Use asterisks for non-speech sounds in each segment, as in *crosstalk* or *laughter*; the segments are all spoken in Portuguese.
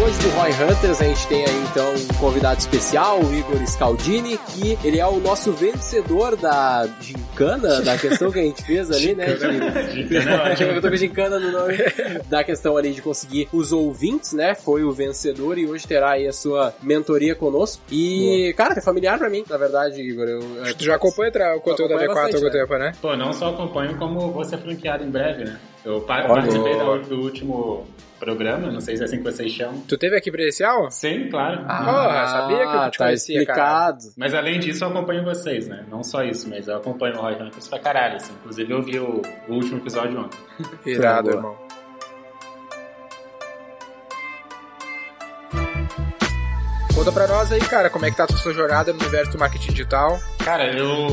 Hoje do Roy Hunters, a gente tem aí então um convidado especial, o Igor Scaldini, que ele é o nosso vencedor da gincana, da questão que a gente fez ali, né? De... *laughs* Eu tô com gincana no nome. Da questão ali de conseguir os ouvintes, né? Foi o vencedor e hoje terá aí a sua mentoria conosco. E, Boa. cara, é familiar pra mim, na verdade, Igor. Eu, tu já acompanha o conteúdo da V4 há algum tempo, né? Pô, não só acompanho, como vou ser franqueado em breve, né? Eu participei do último programa, não sei se é assim que vocês chamam. Tu teve aqui presencial? Sim, claro. Ah, Porra, sabia que eu te tá conhecia, explicado. cara. Mas além disso, eu acompanho vocês, né? Não só isso, mas eu acompanho o Roy Hunters pra caralho, assim. Inclusive, eu vi o, o último episódio ontem. *laughs* Irado, irmão. Conta pra nós aí, cara, como é que tá a sua jornada no universo do marketing digital? Cara, eu,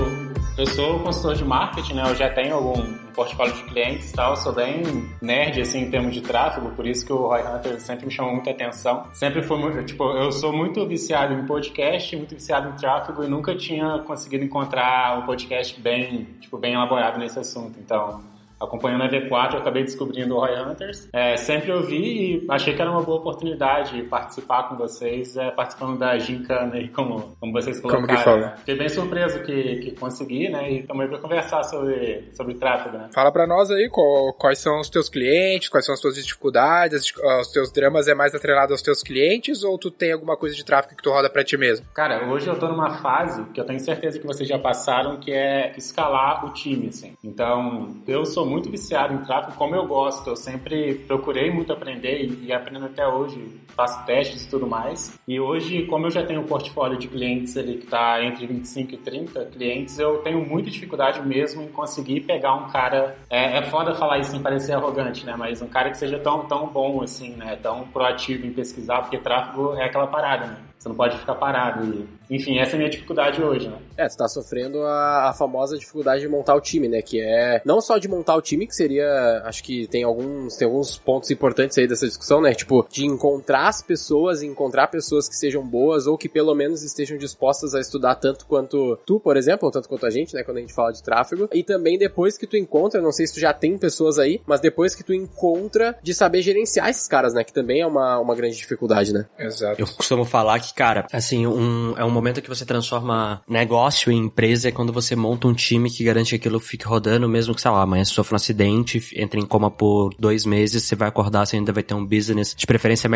eu sou consultor de marketing, né? Eu já tenho algum um portfólio de clientes e tal. Sou bem nerd, assim, em termos de tráfego. Por isso que o Roy Hunter sempre me chamou muita atenção. Sempre foi muito... Tipo, eu sou muito viciado em podcast, muito viciado em tráfego e nunca tinha conseguido encontrar um podcast bem, tipo, bem elaborado nesse assunto. Então acompanhando a V4, eu acabei descobrindo o Roy Hunters. É, sempre ouvi e achei que era uma boa oportunidade participar com vocês, é, participando da Gincana aí, como, como vocês colocaram. Como que fala? Fiquei bem surpreso que, que consegui, né? E aí para conversar sobre, sobre tráfego, né? Fala para nós aí qual, quais são os teus clientes, quais são as tuas dificuldades, os teus dramas é mais atrelado aos teus clientes ou tu tem alguma coisa de tráfego que tu roda para ti mesmo? Cara, hoje eu tô numa fase que eu tenho certeza que vocês já passaram, que é escalar o time, assim. Então, eu sou muito viciado em tráfego, como eu gosto. Eu sempre procurei muito aprender e, e aprendo até hoje. Faço testes e tudo mais. E hoje, como eu já tenho um portfólio de clientes ali que está entre 25 e 30 clientes, eu tenho muita dificuldade mesmo em conseguir pegar um cara. É, é foda falar isso sem parecer arrogante, né? Mas um cara que seja tão, tão bom assim, né? Tão proativo em pesquisar, porque tráfego é aquela parada, né? Você não pode ficar parado. E, enfim, essa é a minha dificuldade hoje, né? É, você tá sofrendo a, a, famosa dificuldade de montar o time, né? Que é não só de montar o time, que seria. Acho que tem alguns, tem alguns pontos importantes aí dessa discussão, né? Tipo, de encontrar as pessoas, encontrar pessoas que sejam boas ou que pelo menos estejam dispostas a estudar tanto quanto tu, por exemplo, ou tanto quanto a gente, né? Quando a gente fala de tráfego. E também depois que tu encontra, não sei se tu já tem pessoas aí, mas depois que tu encontra de saber gerenciar esses caras, né? Que também é uma, uma grande dificuldade, né? Exato. Eu costumo falar que cara, assim, um, é um momento que você transforma negócio em empresa é quando você monta um time que garante que aquilo fique rodando, mesmo que, sei lá, amanhã sofra um acidente, entre em coma por dois meses, você vai acordar, você ainda vai ter um business de preferência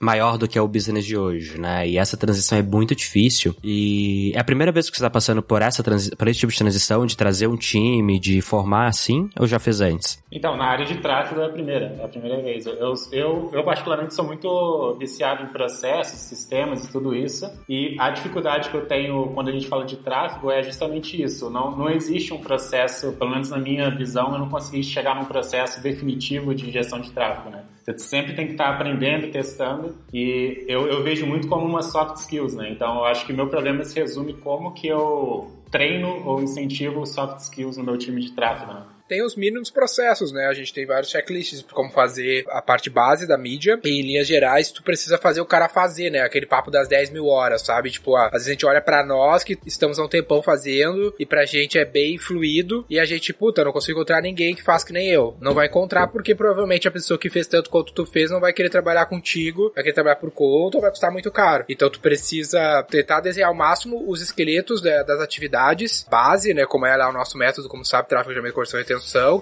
maior do que é o business de hoje, né? E essa transição é muito difícil. E é a primeira vez que você tá passando por essa por esse tipo de transição, de trazer um time, de formar assim, ou já fez antes? Então, na área de tráfego é a primeira, é a primeira vez. Eu, eu, eu particularmente sou muito viciado em processos, sistemas tudo isso. E a dificuldade que eu tenho quando a gente fala de tráfego é justamente isso. Não, não existe um processo, pelo menos na minha visão, eu não consegui chegar num processo definitivo de gestão de tráfego, né? Você sempre tem que estar aprendendo, testando, e eu, eu vejo muito como uma soft skills, né? Então, eu acho que meu problema se resume como que eu treino ou incentivo soft skills no meu time de tráfego, né? Tem os mínimos processos, né? A gente tem vários checklists como fazer a parte base da mídia. E em linhas gerais, tu precisa fazer o cara fazer, né? Aquele papo das 10 mil horas, sabe? Tipo, às vezes a gente olha para nós que estamos há um tempão fazendo e pra gente é bem fluido e a gente, puta, não consigo encontrar ninguém que faça que nem eu. Não vai encontrar porque provavelmente a pessoa que fez tanto quanto tu fez não vai querer trabalhar contigo, vai querer trabalhar por conta ou vai custar muito caro. Então tu precisa tentar desenhar ao máximo os esqueletos das atividades base, né? Como é lá o nosso método, como sabe, tráfego de conversão e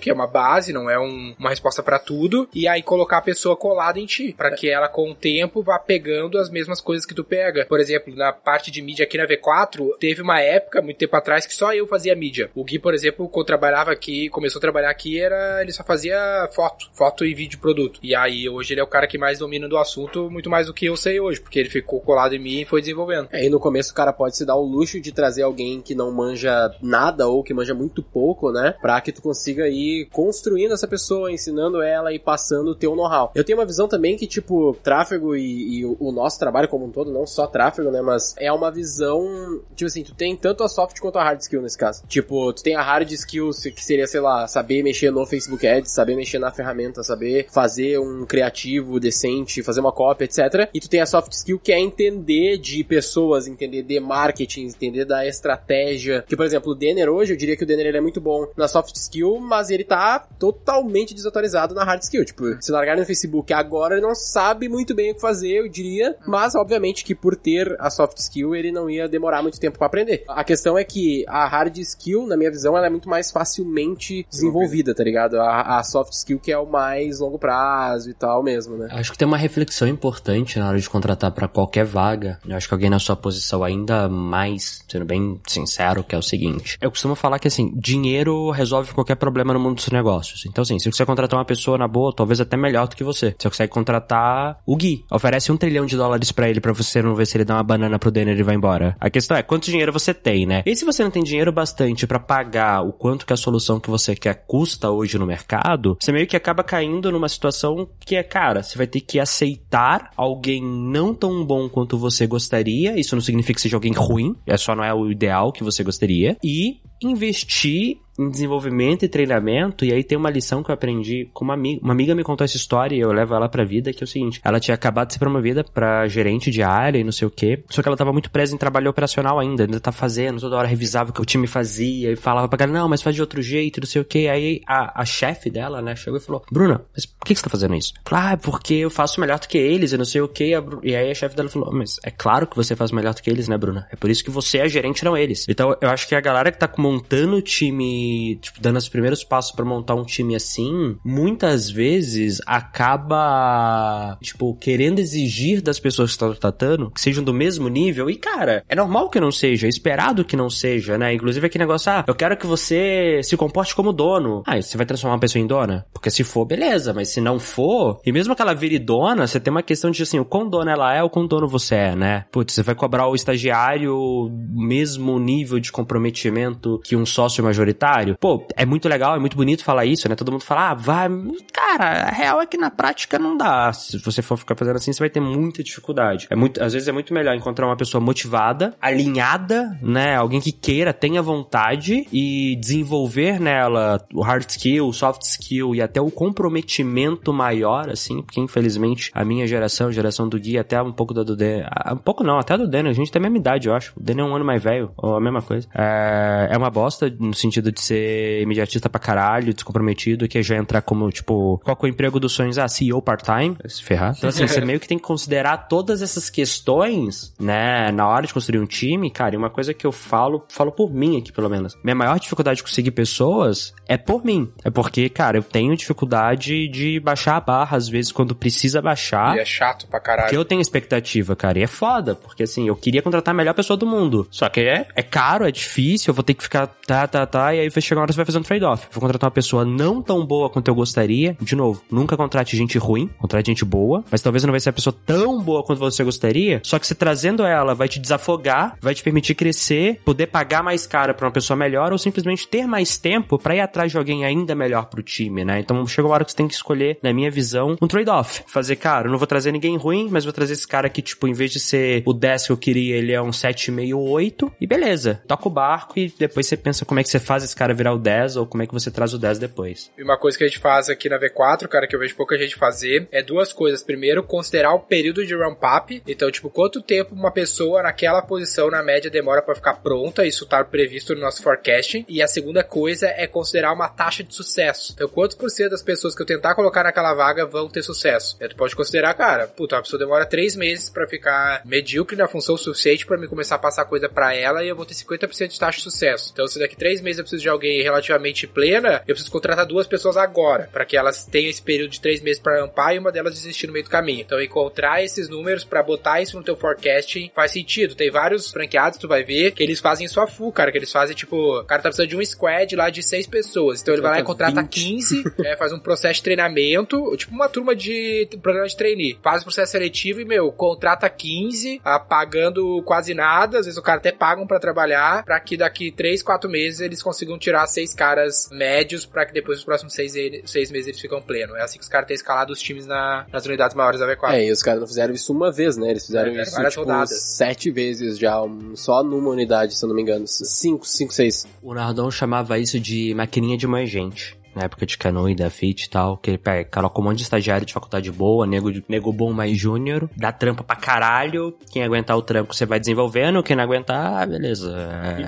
que é uma base, não é um, uma resposta para tudo, e aí colocar a pessoa colada em ti, para que ela com o tempo vá pegando as mesmas coisas que tu pega. Por exemplo, na parte de mídia aqui na V4, teve uma época, muito tempo atrás, que só eu fazia mídia. O Gui, por exemplo, quando trabalhava aqui, começou a trabalhar aqui, era ele só fazia foto, foto e vídeo produto. E aí hoje ele é o cara que mais domina do assunto, muito mais do que eu sei hoje, porque ele ficou colado em mim e foi desenvolvendo. É, no começo o cara pode se dar o luxo de trazer alguém que não manja nada ou que manja muito pouco, né? Pra que tu consiga consiga ir construindo essa pessoa, ensinando ela e passando o teu know-how. Eu tenho uma visão também que, tipo, tráfego e, e o, nosso trabalho como um todo, não só tráfego, né, mas é uma visão, tipo assim, tu tem tanto a soft quanto a hard skill nesse caso. Tipo, tu tem a hard skill que seria, sei lá, saber mexer no Facebook Ads, saber mexer na ferramenta, saber fazer um criativo decente, fazer uma cópia, etc. E tu tem a soft skill que é entender de pessoas, entender de marketing, entender da estratégia. Que, por exemplo, o Denner hoje, eu diria que o Denner ele é muito bom na soft skill, mas ele tá totalmente desatualizado na hard skill. Tipo, se largar no Facebook agora, ele não sabe muito bem o que fazer, eu diria, mas obviamente que por ter a soft skill, ele não ia demorar muito tempo para aprender. A questão é que a hard skill, na minha visão, ela é muito mais facilmente desenvolvida, tá ligado? A, a soft skill que é o mais longo prazo e tal mesmo, né? Acho que tem uma reflexão importante na hora de contratar para qualquer vaga. Eu acho que alguém na sua posição ainda mais, sendo bem sincero, que é o seguinte. Eu costumo falar que assim, dinheiro resolve qualquer problema no mundo dos negócios. Então assim, se você contratar uma pessoa na boa, talvez até melhor do que você. Você consegue contratar o Gui. Oferece um trilhão de dólares para ele para você não ver se ele dá uma banana pro Denner e vai embora. A questão é quanto dinheiro você tem, né? E se você não tem dinheiro bastante para pagar o quanto que a solução que você quer custa hoje no mercado, você meio que acaba caindo numa situação que é, cara, você vai ter que aceitar alguém não tão bom quanto você gostaria. Isso não significa que seja alguém ruim, é só não é o ideal que você gostaria. E investir em desenvolvimento e treinamento, e aí tem uma lição que eu aprendi com uma amiga. Uma amiga me contou essa história e eu levo ela pra vida, que é o seguinte: ela tinha acabado de ser promovida pra gerente de área e não sei o quê, só que ela tava muito presa em trabalho operacional ainda, ainda tá fazendo, toda hora revisava o que o time fazia e falava pra galera, não, mas faz de outro jeito, não sei o quê. Aí a, a chefe dela, né, chegou e falou: Bruna, mas por que, que você tá fazendo isso? Falei, ah, porque eu faço melhor do que eles e não sei o quê. E aí a chefe dela falou: mas é claro que você faz melhor do que eles, né, Bruna? É por isso que você é gerente, não eles. Então eu acho que a galera que tá montando o time tipo, dando os primeiros passos para montar um time assim, muitas vezes acaba, tipo, querendo exigir das pessoas que estão tratando que sejam do mesmo nível. E, cara, é normal que não seja, é esperado que não seja, né? Inclusive aquele negócio, ah, eu quero que você se comporte como dono. Ah, você vai transformar uma pessoa em dona? Porque se for, beleza, mas se não for, e mesmo que ela vire dona, você tem uma questão de assim, o quão dona ela é ou quão dono você é, né? Putz, você vai cobrar o estagiário o mesmo nível de comprometimento que um sócio majoritário? Pô, é muito legal, é muito bonito falar isso, né? Todo mundo fala, ah, vai. Cara, a real é que na prática não dá. Se você for ficar fazendo assim, você vai ter muita dificuldade. É muito, às vezes é muito melhor encontrar uma pessoa motivada, alinhada, né? Alguém que queira, tenha vontade e desenvolver nela o hard skill, o soft skill e até o comprometimento maior, assim, porque infelizmente a minha geração, a geração do Gui, até um pouco da do Den, um pouco não, até do Den, a gente tem a mesma idade, eu acho. O Den é um ano mais velho, ou a mesma coisa. É, é uma bosta no sentido de ser imediatista pra caralho, descomprometido, que já entrar como, tipo, qual é o emprego dos sonhos? Ah, CEO part-time, se ferrar. Então, assim, você meio que tem que considerar todas essas questões, né, na hora de construir um time, cara, e uma coisa que eu falo, falo por mim aqui, pelo menos. Minha maior dificuldade de conseguir pessoas é por mim. É porque, cara, eu tenho dificuldade de baixar a barra, às vezes, quando precisa baixar. E é chato pra caralho. Porque eu tenho expectativa, cara, e é foda, porque, assim, eu queria contratar a melhor pessoa do mundo. Só que é, é caro, é difícil, eu vou ter que ficar tá, tá, tá, e aí vai chegar uma hora você vai fazer um trade-off. Vou contratar uma pessoa não tão boa quanto eu gostaria. De novo, nunca contrate gente ruim, contrate gente boa, mas talvez não vai ser a pessoa tão boa quanto você gostaria. Só que você trazendo ela vai te desafogar, vai te permitir crescer, poder pagar mais caro para uma pessoa melhor ou simplesmente ter mais tempo para ir atrás de alguém ainda melhor pro time, né? Então chega uma hora que você tem que escolher, na minha visão, um trade-off. Fazer, cara, eu não vou trazer ninguém ruim, mas vou trazer esse cara que, tipo, em vez de ser o 10 que eu queria, ele é um 7,5 ou 8, e beleza, toca o barco e depois você pensa como é que você faz esse cara virar o 10 ou como é que você traz o 10 depois. E uma coisa que a gente faz aqui na V4, cara, que eu vejo pouca gente fazer, é duas coisas. Primeiro, considerar o período de ramp-up. Então, tipo, quanto tempo uma pessoa naquela posição, na média, demora para ficar pronta. Isso tá previsto no nosso forecasting. E a segunda coisa é considerar uma taxa de sucesso. Então, quantos por cento das pessoas que eu tentar colocar naquela vaga vão ter sucesso? Então, tu pode considerar, cara, puta, uma pessoa demora três meses para ficar medíocre na função suficiente para me começar a passar coisa para ela e eu vou ter 50% de taxa de sucesso. Então, se daqui três meses eu preciso de alguém relativamente plena, eu preciso contratar duas pessoas agora, para que elas tenham esse período de três meses para ampar e uma delas desistir no meio do caminho. Então, encontrar esses números para botar isso no teu forecasting faz sentido. Tem vários franqueados, tu vai ver, que eles fazem isso a full, cara, que eles fazem, tipo, o cara tá precisando de um squad lá de seis pessoas. Então, ele vai lá e contrata 20. 15, *laughs* é, faz um processo de treinamento, tipo uma turma de programa de trainee. Faz o processo seletivo e, meu, contrata 15, ah, pagando quase nada, às vezes o cara até pagam para trabalhar, para que daqui 3, 4 meses eles consigam tirar seis caras médios para que depois os próximos seis, seis meses eles ficam pleno. É assim que os caras têm escalado os times na, nas unidades maiores da V4. É, e os caras não fizeram isso uma vez, né? Eles fizeram É, isso, várias tipo, rodadas. sete vezes já, um- só numa unidade, se eu não me engano. Cinco, cinco, seis. O Nardon chamava isso de maquininha de mangente. Na época de Canoe, da Fit e tal, que ele pega, coloca um monte de estagiário de faculdade boa, nego, nego bom mais júnior, dá trampa pra caralho, quem aguentar o trampo você vai desenvolvendo, quem não aguentar, beleza.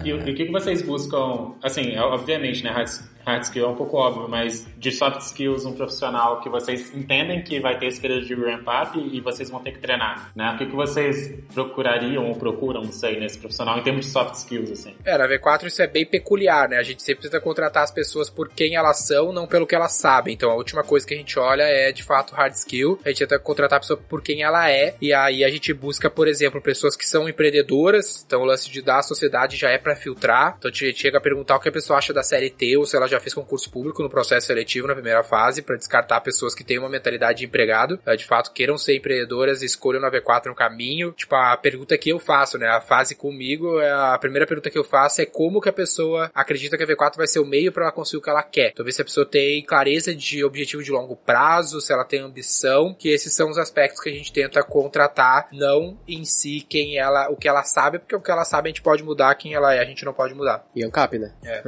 E, e o e o que que vocês buscam, assim, é, obviamente, né, hard, hard skill é um pouco óbvio, mas de soft skills, um profissional que vocês entendem que vai ter esse período de ramp up e, vocês vão ter que treinar, né? O que que vocês procurariam ou procuram, não sei, nesse profissional em termos de soft skills, assim? É, na V4 isso é bem peculiar, né? A gente sempre precisa contratar as pessoas por quem elas são, não pelo que elas sabem. Então a última coisa que a gente olha é de fato hard skill. A gente tenta contratar a pessoa por quem ela é. E aí a gente busca, por exemplo, pessoas que são empreendedoras. Então o lance de dar à sociedade já é pra filtrar. Então a gente chega a perguntar o que a pessoa acha da CLT ou se ela já fez concurso público no processo seletivo na primeira fase, pra descartar pessoas que têm uma mentalidade de empregado, eh, de fato queiram ser empreendedoras e escolham na V4 no caminho. Tipo, a pergunta que eu faço, né? A fase comigo, é a primeira pergunta que eu faço é como que a pessoa acredita que a V4 vai ser o meio pra ela conseguir o que ela quer. Então ver se a pessoa tem clareza de objetivo de longo prazo, se ela tem ambição, que esses são os aspectos que a gente tenta contratar, não em si quem ela, o que ela sabe, porque o que ela sabe a gente pode mudar, quem ela é a gente não pode mudar. E ANCAP, né? É.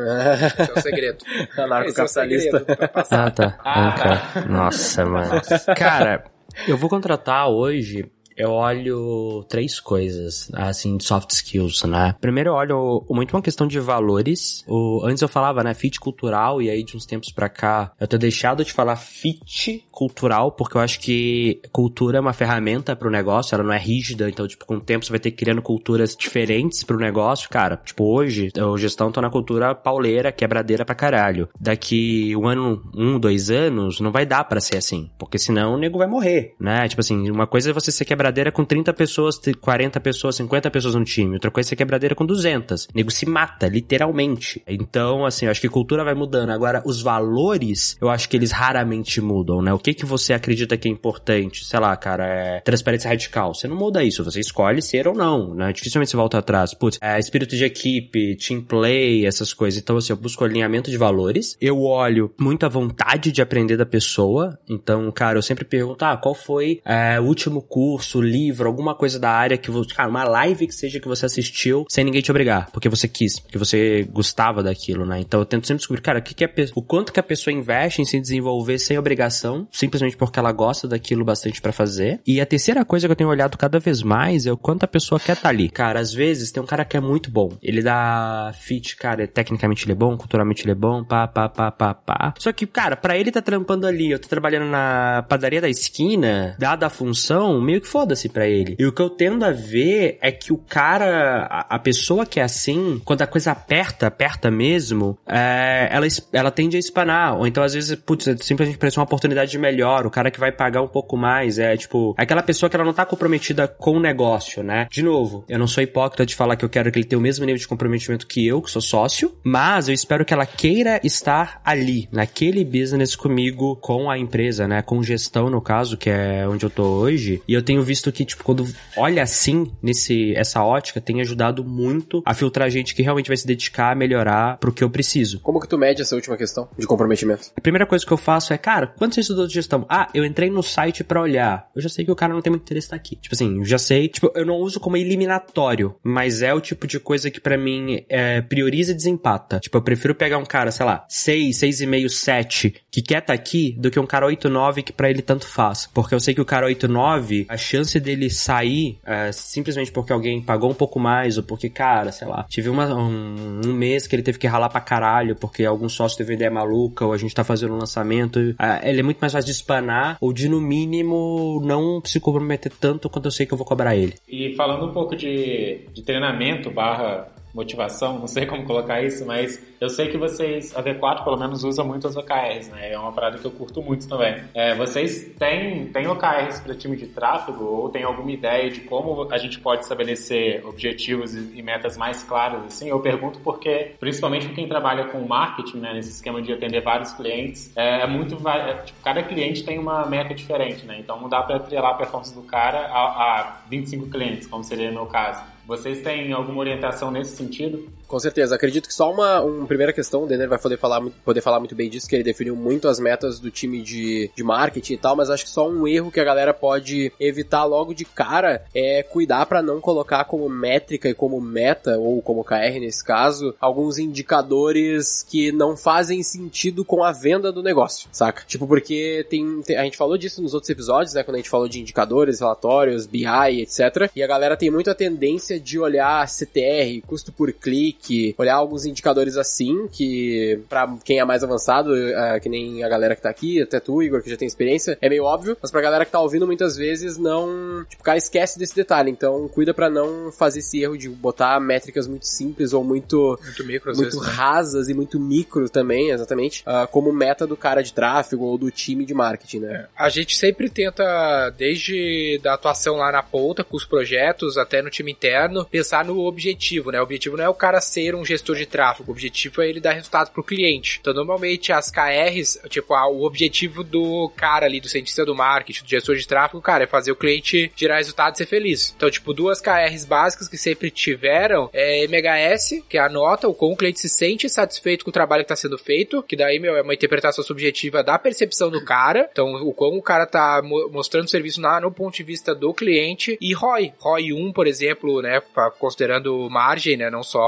Esse é o segredo. *laughs* *laughs* Esse é Anarcocapitalista. segredo pra passar. Ah, tá. Ah, Ok. Nossa, mano. Cara, eu vou contratar hoje. Eu olho três coisas, assim, de soft skills, né? Primeiro eu olho muito uma questão de valores. O, antes eu falava, né, fit cultural, e aí de uns tempos pra cá eu tenho deixado de falar fit cultural, porque eu acho que cultura é uma ferramenta pro negócio, ela não é rígida, então, tipo, com o tempo você vai ter criando culturas diferentes pro negócio, cara. Tipo, hoje, eu gestão tô na cultura pauleira, quebradeira pra caralho. Daqui um ano, um, dois anos, não vai dar pra ser assim, porque senão o nego vai morrer, né? Tipo assim, uma coisa é você ser quebradeira com 30 pessoas, 40 pessoas, 50 pessoas no time, outra coisa é quebradeira com 200. O nego se mata, literalmente. Então, assim, eu acho que cultura vai mudando. Agora, os valores, eu acho que eles raramente mudam, né? O que que você acredita que é importante? Sei lá, cara, é transparência radical. Você não muda isso, você escolhe ser ou não, né? Dificilmente você volta atrás. Putz, é espírito de equipe, team play, essas coisas. Então, assim, eu busco alinhamento de valores. Eu olho muita vontade de aprender da pessoa. Então, cara, eu sempre pergunto, ah, qual foi é, o último curso, livro, alguma coisa da área que você... Cara, uma live que seja que você assistiu sem ninguém te obrigar. Porque você quis, porque você gostava daquilo, né? Então, eu tento sempre descobrir, cara, o que, que é... O quanto que a pessoa investe em se desenvolver sem obrigação, simplesmente porque ela gosta daquilo bastante pra fazer. E a terceira coisa que eu tenho olhado cada vez mais é o quanto a pessoa quer estar ali. Cara, às vezes tem um cara que é muito bom. Ele dá fit, cara, tecnicamente ele é bom, culturalmente ele é bom, pá, pá, pá, pá, pá. Só que, cara, pra ele tá trampando ali, eu tô trabalhando na padaria da esquina, dada a função, meio que foda-se pra ele. E o que eu tendo a ver é que o cara, a, a pessoa que é assim, quando a coisa aperta, aperta mesmo, é, ela, ela tende a espanar. Ou então, às vezes, putz, é simplesmente parece uma oportunidade de melhor, o cara que vai pagar um pouco mais, é tipo, aquela pessoa que ela não tá comprometida com o negócio, né? De novo, eu não sou hipócrita de falar que eu quero que ele tenha o mesmo nível de comprometimento que eu, que sou sócio, mas eu espero que ela queira estar ali, naquele business comigo, com a empresa, né? Com gestão, no caso, que é onde eu tô hoje. E eu tenho visto que, tipo, quando olha assim, nesse, essa ótica, tem ajudado muito a filtrar gente que realmente vai se dedicar a melhorar pro que eu preciso. Como que tu mede essa última questão de comprometimento? A primeira coisa que eu faço é, cara, quanto você estudou de gestão? Ah, eu entrei no site pra olhar. Eu já sei que o cara não tem muito interesse aqui. Tipo assim, eu já sei. Tipo, eu não uso como eliminatório, mas é o tipo de coisa que pra mim é, prioriza e desempata. Tipo, eu prefiro pegar um cara, sei lá, 6, 6,5, 7, que quer estar aqui, do que um cara 8, 9 que pra ele tanto faz. Porque eu sei que o cara 8, 9, a chance dele sair é, simplesmente porque alguém pagou um pouco mais, ou porque, cara, sei lá, tive uma- um, um mês que ele teve que ralar pra caralho, porque algum sócio teve ideia maluca, ou a gente tá fazendo um lançamento. é, ele é muito mais fácil de espanar, ou de, no mínimo, não se comprometer tanto quanto eu sei que eu vou cobrar ele. E falando um pouco de, de treinamento barra motivação, não sei como colocar isso, mas eu sei que vocês, a V4 pelo menos usa muito as OKRs, né? É uma parada que eu curto muito também. É, vocês têm, têm OKRs para time de tráfego ou tem alguma ideia de como a gente pode estabelecer objetivos e, metas mais claras assim? Eu pergunto porque, principalmente para quem trabalha com marketing, né, nesse esquema de atender vários clientes, é, é muito, é, tipo, cada cliente tem uma meta diferente, né? Então não dá para atrelar a performance do cara a, a 25 clientes, como seria no meu caso. Vocês têm alguma orientação nesse sentido? Com certeza. Acredito que só uma, uma primeira questão, o Denner vai poder falar, poder falar muito bem disso, que ele definiu muito as metas do time de, de marketing e tal, mas acho que só um erro que a galera pode evitar logo de cara é cuidar para não colocar como métrica e como meta, ou como KR nesse caso, alguns indicadores que não fazem sentido com a venda do negócio, saca? Tipo, porque tem, tem a gente falou disso nos outros episódios, né, quando a gente falou de indicadores, relatórios, BI, etc. E a galera tem muita tendência de olhar CTR, custo por clique, olhar alguns indicadores assim, que para quem é mais avançado, uh, que nem a galera que tá aqui, até tu, Igor, que já tem experiência, é meio óbvio, mas pra galera que tá ouvindo muitas vezes não, tipo, cara, esquece desse detalhe. Então, cuida para não fazer esse erro de botar métricas muito simples ou muito muito, micro, muito vezes, né? rasas né? e muito micro também, exatamente, uh, como meta do cara de tráfego ou do time de marketing, né? É. A gente sempre tenta, desde da atuação lá na ponta, com os projetos, até no time interno, pensar no objetivo, né? O objetivo não é o cara ser um gestor de tráfego, o objetivo é ele dar resultado pro cliente. Então, normalmente, as KRs, tipo, o objetivo do cara ali, do cientista do marketing, do gestor de tráfego, cara, é fazer o cliente gerar resultado e ser feliz. Então, tipo, duas KRs básicas que sempre tiveram é MHS, que é a nota, o como o cliente se sente satisfeito com o trabalho que está sendo feito, que daí, meu, é uma interpretação subjetiva da percepção do cara. Então, o como o cara tá mostrando o serviço na, no ponto de vista do cliente. E ROI. ROI 1, por exemplo, né, considerando margem, né, não só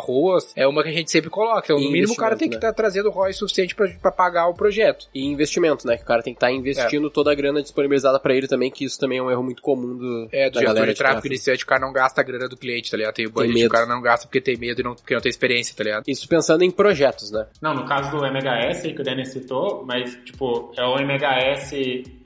é uma que a gente sempre coloca. Então, no mínimo, o cara tem que estar né? tá trazendo ROI suficiente para pagar o projeto. E investimento, né, que o cara tem que estar tá investindo é. toda a grana disponibilizada para ele também, que isso também é um erro muito comum do É, do gestor de tráfego iniciante, o cara não gasta a grana do cliente, tá ligado? Tem o budget, o cara não gasta porque tem medo e não, porque não tem experiência, tá ligado? Isso pensando em projetos, né? Não, no caso do MHS que o Dennis citou, mas, tipo, é o MHS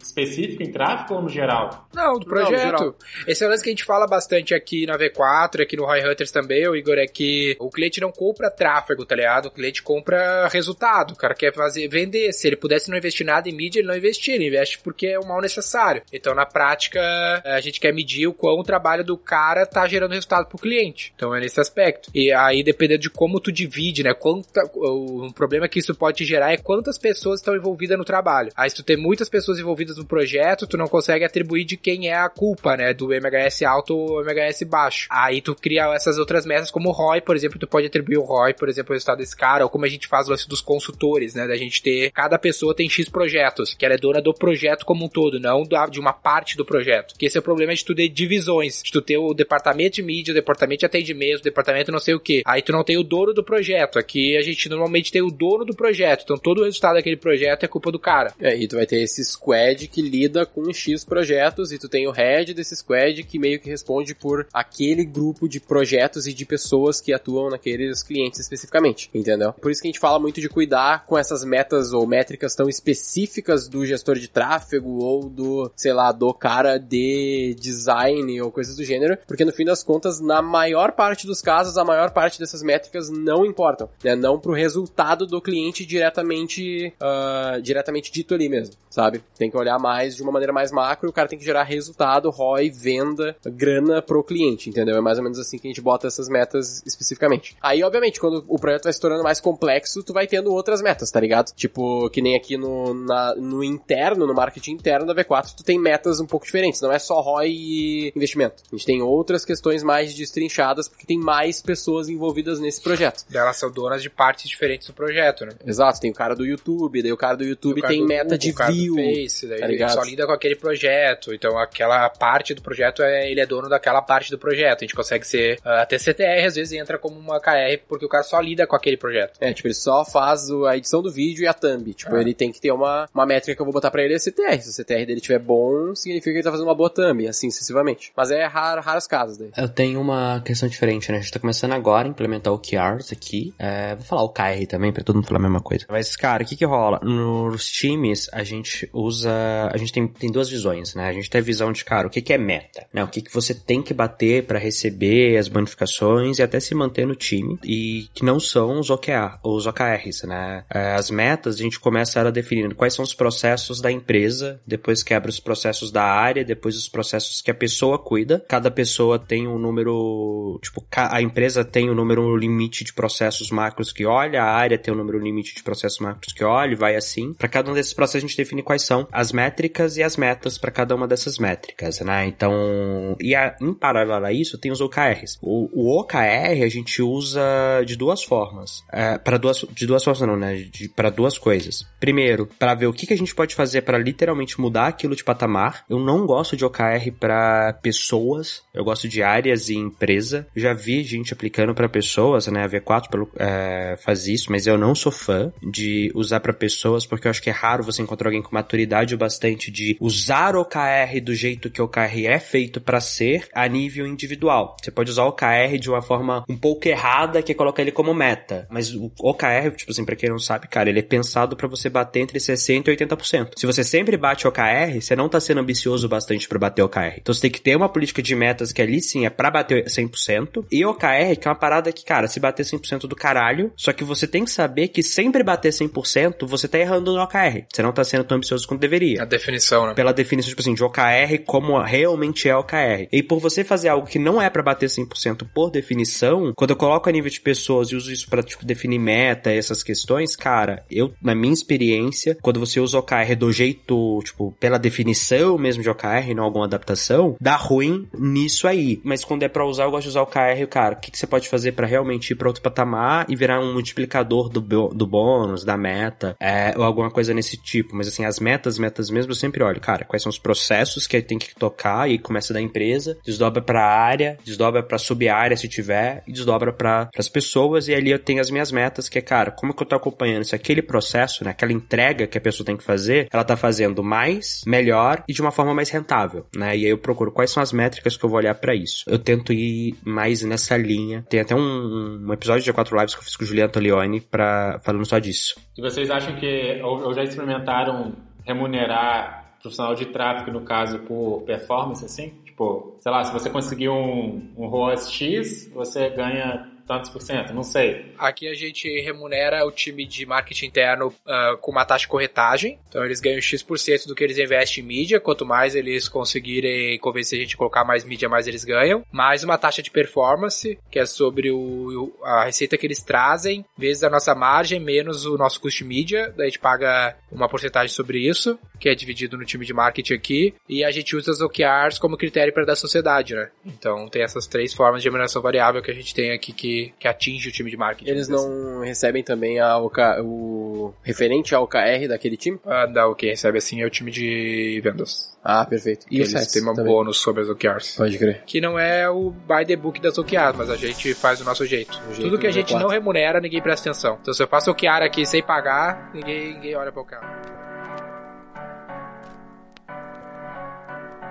específico em tráfego ou no geral? Não, do projeto. Não, Esse é o lance que a gente fala bastante aqui na V4, aqui no Roy Hunters também, o Igor, é que o cliente não compra tráfego, tá ligado? O cliente compra resultado. O cara quer fazer, vender. Se ele pudesse não investir nada em mídia, ele não investir. Ele investe porque é o mal necessário. Então, na prática, a gente quer medir o quão o trabalho do cara tá gerando resultado pro cliente. Então, é nesse aspecto. E aí, dependendo de como tu divide, né? Quanta, o problema que isso pode te gerar é quantas pessoas estão envolvidas no trabalho. Aí, se tu tem muitas pessoas envolvidas no projeto, tu não consegue atribuir de quem é a culpa, né? Do MHS alto ou MHS baixo. Aí tu cria essas outras metas, como o ROI, por exemplo, tu pode atribuir o ROI, por exemplo, o resultado desse cara, ou como a gente faz o lance dos consultores, né? Da gente ter, cada pessoa tem X projetos, que ela é dona do projeto como um todo, não de uma parte do projeto. Que esse é o problema de tu ter divisões, de tu ter o departamento de mídia, o departamento de atendimento, o departamento não sei o que. Aí tu não tem o dono do projeto. Aqui a gente normalmente tem o dono do projeto. Então todo o resultado daquele projeto é culpa do cara. É, e tu vai ter esse squad que lida com X projetos e tu tem o head desse squad que meio que responde por aquele grupo de projetos e de pessoas que atuam naqueles clientes especificamente, entendeu? Por isso que a gente fala muito de cuidar com essas metas ou métricas tão específicas do gestor de tráfego ou do, sei lá, do cara de design ou coisas do gênero, porque no fim das contas, na maior parte dos casos, a maior parte dessas métricas não importam, né? Não pro resultado do cliente diretamente, uh, diretamente dito ali mesmo, sabe? Tem que olhar mais de uma maneira mais macro, o cara tem que gerar resultado, ROI, venda, grana pro cliente, entendeu? É mais ou menos assim que a gente bota essas metas especificamente. Aí, obviamente, quando o projeto vai se tornando mais complexo, tu vai tendo outras metas, tá ligado? Tipo, que nem aqui no, na, no interno, no marketing interno da V4, tu tem metas um pouco diferentes, não é só ROI e investimento. A gente tem outras questões mais destrinchadas, porque tem mais pessoas envolvidas nesse projeto. Elas são donas de partes diferentes do projeto, né? Exato, tem o cara do YouTube, daí o cara do YouTube tem, tem meta Google, de view. Face, daí tá ligado? só lida com aquele projeto. Então aquela parte do projeto é ele é dono daquela parte do projeto. A gente consegue ser uh, até CTR às vezes entra como uma KR porque o cara só lida com aquele projeto. É, tipo, ele só faz a edição do vídeo e a thumb. Tipo, ah. ele tem que ter uma, uma métrica que eu vou botar pra ele é CTR. Se o CTR dele estiver bom, significa que ele tá fazendo uma boa thumb, assim sucessivamente. Mas é raro, raros casos daí. Eu tenho uma questão diferente, né? A gente tá começando agora a implementar o QRs aqui. É, vou falar o KR também, pra todo mundo falar a mesma coisa. Mas, cara, o que que rola? Nos times, a gente usa... A gente tem, tem duas visões, né? A gente tem a visão de, cara, o que, que é meta? Né? O que, que você tem que bater para receber as bonificações e até se manter no time e que não são os OKR, os OKRs, né? É, as metas a gente começa a definindo quais são os processos da empresa, depois quebra os processos da área, depois os processos que a pessoa cuida. Cada pessoa tem um número, tipo, a empresa tem um número limite de processos macros que olha, a área tem um número limite de processos macros que olha, vai assim. Para cada um desses processos a gente define quais são as métricas e as metas para cada uma dessas métricas, né? Então, e a, em paralelo a isso, tem os OKRs. O, o OKR a gente usa de duas formas. É, para duas, de duas formas não, né? Para duas coisas. Primeiro, para ver o que, que a gente pode fazer para literalmente mudar aquilo de patamar. Eu não gosto de OKR para pessoas, eu gosto de áreas e empresa. já vi gente aplicando para pessoas, né? A V4 pelo, é, faz isso, mas eu não sou fã de usar para pessoas porque eu acho que é raro você encontrar alguém com maturidade o bastante de usar OKR do jeito que o OKR é feito para ser a nível individual. Você pode usar OKR de uma forma um pouco errada, que colocar ele como meta. Mas o OKR, tipo assim, pra quem não sabe, cara, ele é pensado para você bater entre 60% e 80%. Se você sempre bate OKR, você não tá sendo ambicioso bastante para bater OKR. Então você tem que ter uma política de metas que ali sim é para bater 100%. E OKR, que é uma parada que, cara, se bater 100% do caralho, só que você tem que saber que sempre bater 100%, você tá errando no OKR. Você não tá sendo tão ambicioso quanto deveria. A definição, né? Pela definição, tipo assim, de OKR como realmente é OKR. E por você fazer algo que não é para bater 100% por definição, quando eu coloco a nível de pessoas e uso isso para tipo, definir meta, essas questões, cara, eu, na minha experiência, quando você usa OKR do jeito, tipo, pela definição mesmo de OKR, não alguma adaptação, dá ruim nisso aí. Mas quando é para usar, eu gosto de usar OKR, cara, o que, que você pode fazer para realmente ir pra outro patamar e virar um multiplicador do, do bônus, da meta, é, ou alguma coisa nesse tipo. Mas assim, as metas, metas mesmo, eu sempre olho, cara, quais são os processos que tem que tocar e começa da empresa, desdobra pra área, desdobra pra sub-área se tiver, e desdobra para as pessoas, e ali eu tenho as minhas metas, que é, cara, como é que eu tô acompanhando se aquele processo, né, aquela entrega que a pessoa tem que fazer, ela tá fazendo mais, melhor e de uma forma mais rentável, né? E aí eu procuro quais são as métricas que eu vou olhar para isso. Eu tento ir mais nessa linha. Tem até um, um episódio de quatro lives que eu fiz com o Juliano Tolione para falando só disso. E vocês acham que ou, ou já experimentaram remunerar profissional de tráfego, no caso, por performance, assim? Tipo, sei lá, se você conseguir um, um ROAS X, você ganha tantos por cento, não sei. Aqui a gente remunera o time de marketing interno uh, com uma taxa de corretagem. Então eles ganham X% do que eles investem em mídia. Quanto mais eles conseguirem convencer a gente a colocar mais mídia, mais eles ganham. Mais uma taxa de performance, que é sobre o, a receita que eles trazem, vezes a nossa margem, menos o nosso custo de mídia. Daí a gente paga uma porcentagem sobre isso, que é dividido no time de marketing aqui. E a gente usa os OKRs como critério para dar sociedade, né? Então tem essas três formas de remuneração variável que a gente tem aqui que que, atinge o time de marketing. Eles não recebem também a OK, o referente ao OKR daquele time? Ah, não, o que recebe assim é o time de vendas. Ah, perfeito. E eles têm um bônus sobre as OKRs. Pode crer. Que não é o by the book das OKRs, mas a gente faz do nosso jeito. jeito Tudo que a gente não remunera, ninguém presta atenção. Então se eu faço OKR aqui sem pagar, ninguém, ninguém olha para o OKR.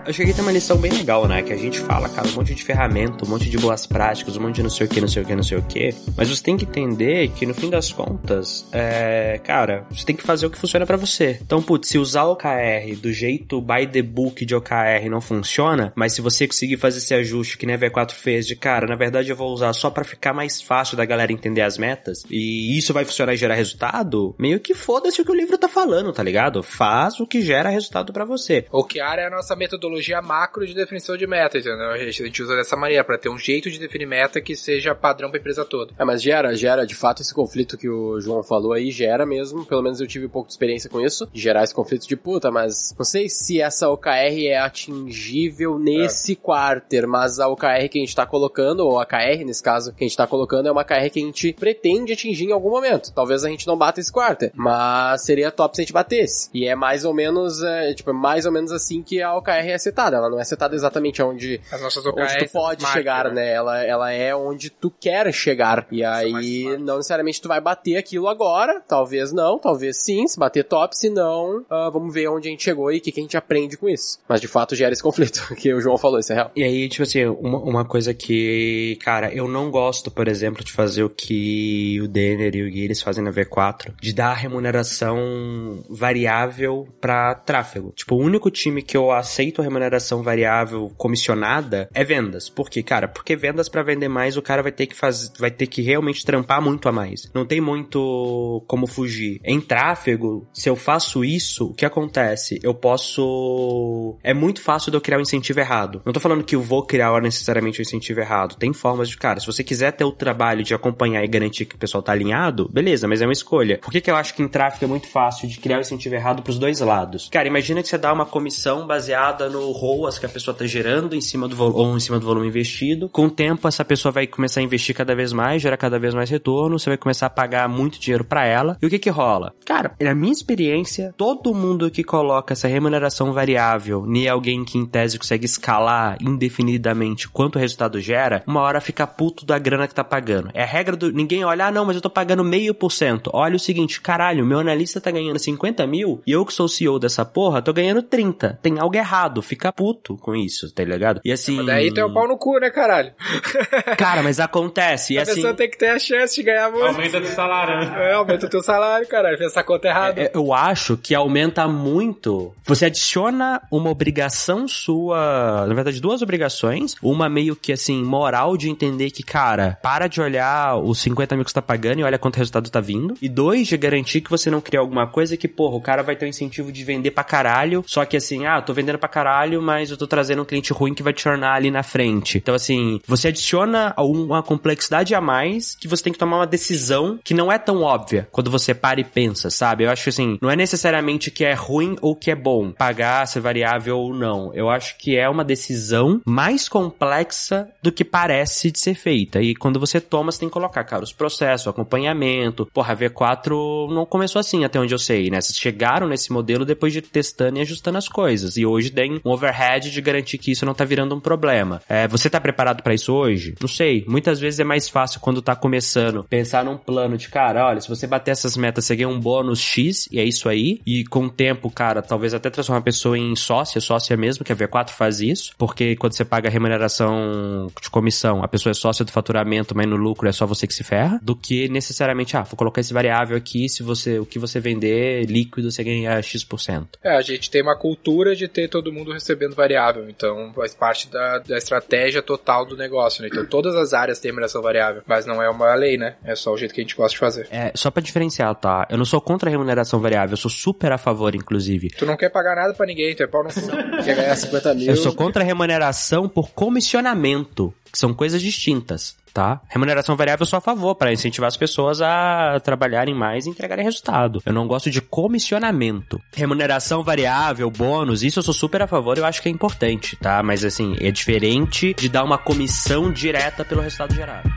Acho que aqui tem uma lição bem legal, né? Que a gente fala, cara, um monte de ferramenta, um monte de boas práticas, um monte de não sei o que, não sei o que, não sei o que. Mas você tem que entender que no fim das contas, é, cara, você tem que fazer o que funciona para você. Então, putz, se usar o OKR do jeito by the book de OKR não funciona, mas se você conseguir fazer esse ajuste que nem a V4 fez, de cara, na verdade eu vou usar só para ficar mais fácil da galera entender as metas, e isso vai funcionar e gerar resultado, meio que foda-se o que o livro tá falando, tá ligado? Faz o que gera resultado para você. OKR é a nossa metodologia metodologia macro de definição de meta, entendeu? A gente usa dessa maneira, para ter um jeito de definir meta que seja padrão pra empresa toda. É, mas gera, gera, de fato, esse conflito que o João falou aí, gera mesmo, pelo menos eu tive um pouco de experiência com isso, de gerar esse conflito de puta, mas não sei se essa OKR é atingível nesse é. quarter, mas a OKR que a gente tá colocando, ou a KR nesse caso, que a gente tá colocando, é uma KR que a gente pretende atingir em algum momento. Talvez a gente não bata esse quarter, mas seria top se a gente batesse. E é mais ou menos, é, tipo, mais ou menos assim que a OKR é setada. Ela não é setada exatamente onde, onde tu pode chegar, né? né? Ela, ela é onde tu quer chegar. E aí, não necessariamente tu vai bater aquilo agora. Talvez não, talvez sim. Se bater top, se não, uh, vamos ver onde a gente chegou e o que, que a gente aprende com isso. Mas de fato gera esse conflito *laughs* que o João falou, isso é real. E aí, tipo assim, uma, uma coisa que, cara, eu não gosto, por exemplo, de fazer o que o Denner e o Gui eles fazem na V4, de dar remuneração variável para tráfego. Tipo, o único time que eu aceito remuneração remuneração variável comissionada é vendas. Por quê, cara? Porque vendas para vender mais, o cara vai ter que fazer, vai ter que realmente trampar muito a mais. Não tem muito como fugir. Em tráfego, se eu faço isso, o que acontece? Eu posso é muito fácil de eu criar um incentivo errado. Não tô falando que eu vou criar necessariamente um incentivo errado. Tem formas de, cara, se você quiser ter o trabalho de acompanhar e garantir que o pessoal tá alinhado, beleza, mas é uma escolha. Por que que eu acho que em tráfego é muito fácil de criar um incentivo errado pros dois lados? Cara, imagina que você dá uma comissão baseada no ROAS que a pessoa tá gerando em cima do ou em cima do volume investido. Com o tempo, essa pessoa vai começar a investir cada vez mais, gerar cada vez mais retorno, você vai começar a pagar muito dinheiro para ela. E o que que rola? Cara, na minha experiência, todo mundo que coloca essa remuneração variável nem alguém que em tese consegue escalar indefinidamente quanto o resultado gera, uma hora fica puto da grana que tá pagando. É a regra do ninguém olha, ah não, mas eu tô pagando meio por cento. Olha o seguinte, caralho, meu analista tá ganhando 50 mil e eu que sou o CEO dessa porra, tô ganhando 30. Tem algo errado, fica puto com isso, tá ligado? E assim. Mas daí tem o pau no cu, né, caralho? *laughs* Cara, mas acontece. E a assim. pessoa tem que ter a chance de ganhar muito. Aumenta o salário. né? É, aumenta o teu salário, caralho. Fez essa conta errada. É, eu acho que aumenta muito. Você adiciona uma obrigação sua, na verdade, duas obrigações. Uma meio que assim, moral de entender que, cara, para de olhar os 50 mil que você tá pagando e olha quanto resultado tá vindo. E dois, de garantir que você não cria alguma coisa que, porra, o cara vai ter um incentivo de vender pra caralho. Só que assim, ah, tô vendendo pra caralho, mas eu tô trazendo um cliente ruim que vai te tornar ali na frente. Então, assim, você adiciona uma complexidade a mais que você tem que tomar uma decisão que não é tão óbvia quando você para e pensa, sabe? Eu acho assim, não é necessariamente que é ruim ou que é bom pagar ser variável ou não. Eu acho que é uma decisão mais complexa do que parece de ser feita. E quando você toma, você tem que colocar, cara, os processos, acompanhamento. Porra, a V4 não começou assim, até onde eu sei, né? Vocês chegaram nesse modelo depois de testando e ajustando as coisas. E hoje tem um overhead de garantir que isso não tá virando um problema. É, você tá preparado para isso hoje? Não sei. Muitas vezes é mais fácil quando tá começando pensar num plano de, cara, olha, se você bater essas metas, você ganha um bônus X, e é isso aí. E com o tempo, cara, talvez até transformar a pessoa em sócia, sócia mesmo, que a V4 faz isso. Porque quando você paga a remuneração de comissão, a pessoa é sócia do faturamento, mas no lucro é só você que se ferra. Do que necessariamente, ah, vou colocar esse variável aqui, se você, o que você vender líquido, você ganha X%. É, a gente tem uma cultura de ter todo mundo recebendo variável, então faz parte da, da estratégia total do negócio, né? Então todas as áreas têm remuneração variável, mas não é uma lei, né? É só o jeito que a gente gosta de fazer. É, só pra diferenciar, tá? Eu não sou contra a remuneração variável, eu sou super a favor, inclusive. Tu não quer pagar nada pra ninguém, tu é pau no cu. Quer ganhar 50 mil. Eu sou contra a remuneração por comissionamento, que são coisas distintas. Tá? Remuneração variável eu sou a favor para incentivar as pessoas a trabalharem mais e entregarem resultado. Eu não gosto de comissionamento. Remuneração variável, bônus, isso eu sou super a favor, eu acho que é importante, tá? Mas assim, é diferente de dar uma comissão direta pelo resultado gerado.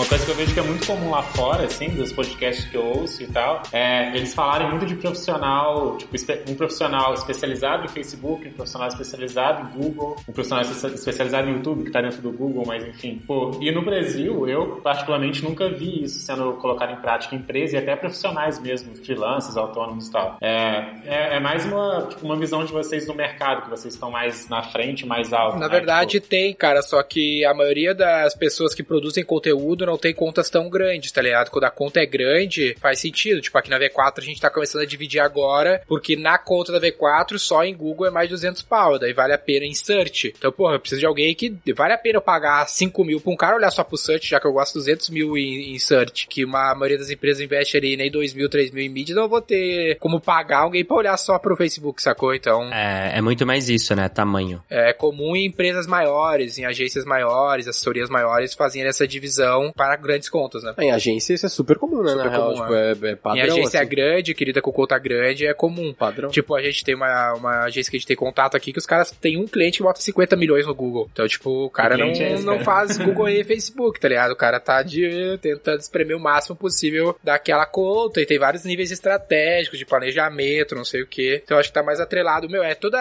Uma coisa que eu vejo que é muito comum lá fora, assim, dos podcasts que eu ouço e tal, é eles falarem muito de profissional, tipo, um profissional especializado em Facebook, um profissional especializado em Google, um profissional espe- especializado em YouTube, que tá dentro do Google, mas enfim. Pô, e no Brasil, eu particularmente nunca vi isso sendo colocado em prática em empresa e até profissionais mesmo, freelancers, autônomos e tal. É, é, é mais uma, tipo, uma visão de vocês do mercado, que vocês estão mais na frente, mais alto. Na né? verdade Tipo, tem, cara, só que a maioria das pessoas que produzem conteúdo não tem contas tão grandes, tá ligado? Quando a conta é grande, faz sentido. Tipo, aqui na V4 a gente tá começando a dividir agora, porque na conta da V4 só em Google é mais 200 pau, daí vale a pena em search. Então, porra, eu preciso de alguém que vale a pena eu pagar 5 mil pra um cara olhar só pro search, já que eu gosto 200 mil em, em search, que uma a maioria das empresas investe ali nem 2 mil, 3 mil em mídia, então eu vou ter como pagar alguém pra olhar só pro Facebook, sacou? Então, É, é muito mais isso, né? Tamanho. é comum em empresas maiores, em agências maiores, assessorias maiores fazerem essa divisão para grandes contas, né? Em agência isso é super comum, né? Super na real, comum, tipo, é, é padrão. em agência assim. grande, querida com conta grande, é comum. Padrão. Tipo, a gente tem uma, uma agência que a gente tem contato aqui que os caras têm um cliente que bota 50 milhões no Google. Então, tipo, o cara não, é esse, não cara? faz *laughs* Google e Facebook, tá ligado? O cara tá de, tentando espremer o máximo possível daquela conta e tem vários níveis estratégicos de planejamento, não sei o que. Então, acho que tá mais atrelado. Meu, é toda.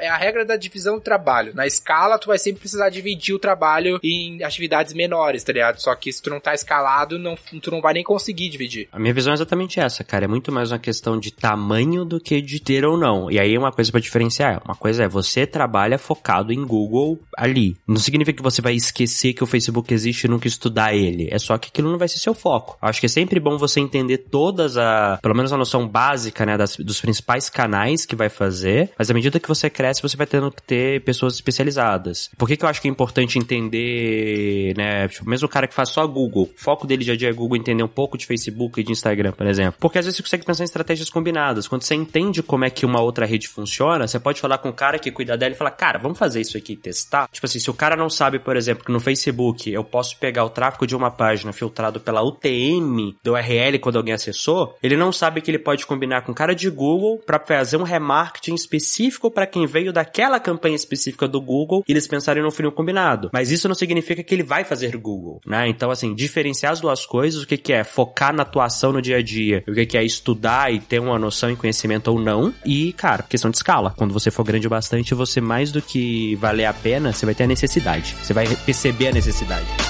É a regra da divisão do trabalho. Na escala, tu vai sempre precisar dividir o trabalho em atividades menores, tá ligado? Só que porque se tu não tá escalado, não, tu não vai nem conseguir dividir. A minha visão é exatamente essa, cara. É muito mais uma questão de tamanho do que de ter ou não. E aí uma coisa para diferenciar. Uma coisa é você trabalha focado em Google ali. Não significa que você vai esquecer que o Facebook existe e nunca estudar ele. É só que aquilo não vai ser seu foco. Acho que é sempre bom você entender todas a, pelo menos a noção básica, né, das, dos principais canais que vai fazer. Mas à medida que você cresce, você vai tendo que ter pessoas especializadas. Por que, que eu acho que é importante entender, né, tipo, mesmo o cara que faz só Google, o foco dele dia é Google entender um pouco de Facebook e de Instagram, por exemplo. Porque às vezes você consegue pensar em estratégias combinadas. Quando você entende como é que uma outra rede funciona, você pode falar com o cara que cuida dela e falar, cara, vamos fazer isso aqui e testar. Tipo assim, se o cara não sabe, por exemplo, que no Facebook eu posso pegar o tráfego de uma página filtrado pela UTM do URL quando alguém acessou, ele não sabe que ele pode combinar com o cara de Google para fazer um remarketing específico para quem veio daquela campanha específica do Google e eles pensarem no funil combinado. Mas isso não significa que ele vai fazer Google, né? Então, assim, diferenciar as duas coisas, o que, que é focar na atuação no dia a dia, o que, que é estudar e ter uma noção e conhecimento ou não. E, cara, questão de escala. Quando você for grande o bastante, você mais do que valer a pena, você vai ter a necessidade. Você vai perceber a necessidade.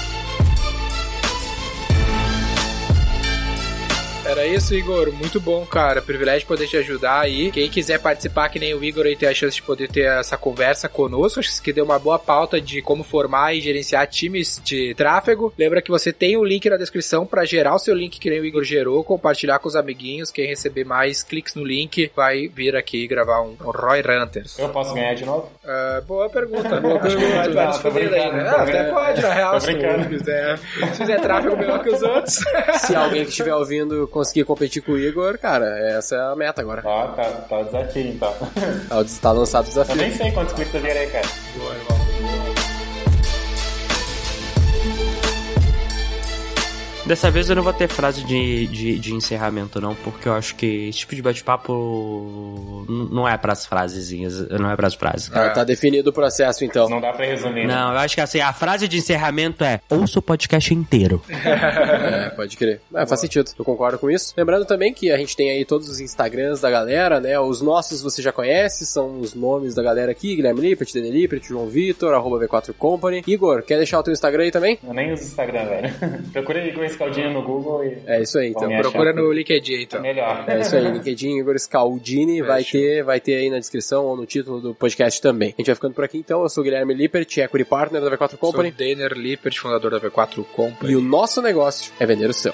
Era isso, Igor. Muito bom, cara. Privilégio poder te ajudar aí. Quem quiser participar, que nem o Igor, aí ter a chance de poder ter essa conversa conosco. Acho que deu uma boa pauta de como formar e gerenciar times de tráfego. Lembra que você tem o um link na descrição para gerar o seu link que nem o Igor gerou, compartilhar com os amiguinhos. Quem receber mais cliques no link vai vir aqui gravar um, um Roy Hunters. Eu posso ganhar de novo? Uh, boa pergunta. Boa *laughs* pergunta. Vai nos fuder aí, né? Ah, até pode, na real. Se fizer, se fizer tráfego melhor que os outros. Se alguém que estiver ouvindo conseguir competir com o Igor, cara, essa é a meta agora. Ó, tá, tá o desafio então. *laughs* Tá, tá lançado o desafio. Eu nem sei quantos cliques eu virei, cara. Boa, irmão. Dessa vez eu não vou ter frase de, de, de, encerramento, não, porque eu acho que esse tipo de bate-papo não é pras frasezinhas, não é pras frases. Ah, tá definido o processo, então. Não dá pra resumir. Né? Não, eu acho que assim, a frase de encerramento é ouça o podcast inteiro. *laughs* é, pode crer. É, faz sentido, eu concordo com isso. Lembrando também que a gente tem aí todos os Instagrams da galera, né? Os nossos você já conhece, são os nomes da galera aqui, Guilherme Lippert, Dani Lippert, João Vitor, arroba V4 Company. Igor, quer deixar o teu Instagram aí também? Eu nem uso Instagram, velho. *laughs* Procura Igor Scaldini no Google e. É isso aí, então. Procura no LinkedIn, então. É melhor. É isso aí, LinkedIn Igor Scaldini vai ter, vai ter aí na descrição ou no título do podcast também. A gente vai ficando por aqui então. Eu sou o Guilherme Lippert, Equity Partner da V4 Company. Sou Denner Lippert, fundador da V4 Company. E o nosso negócio é vender o seu.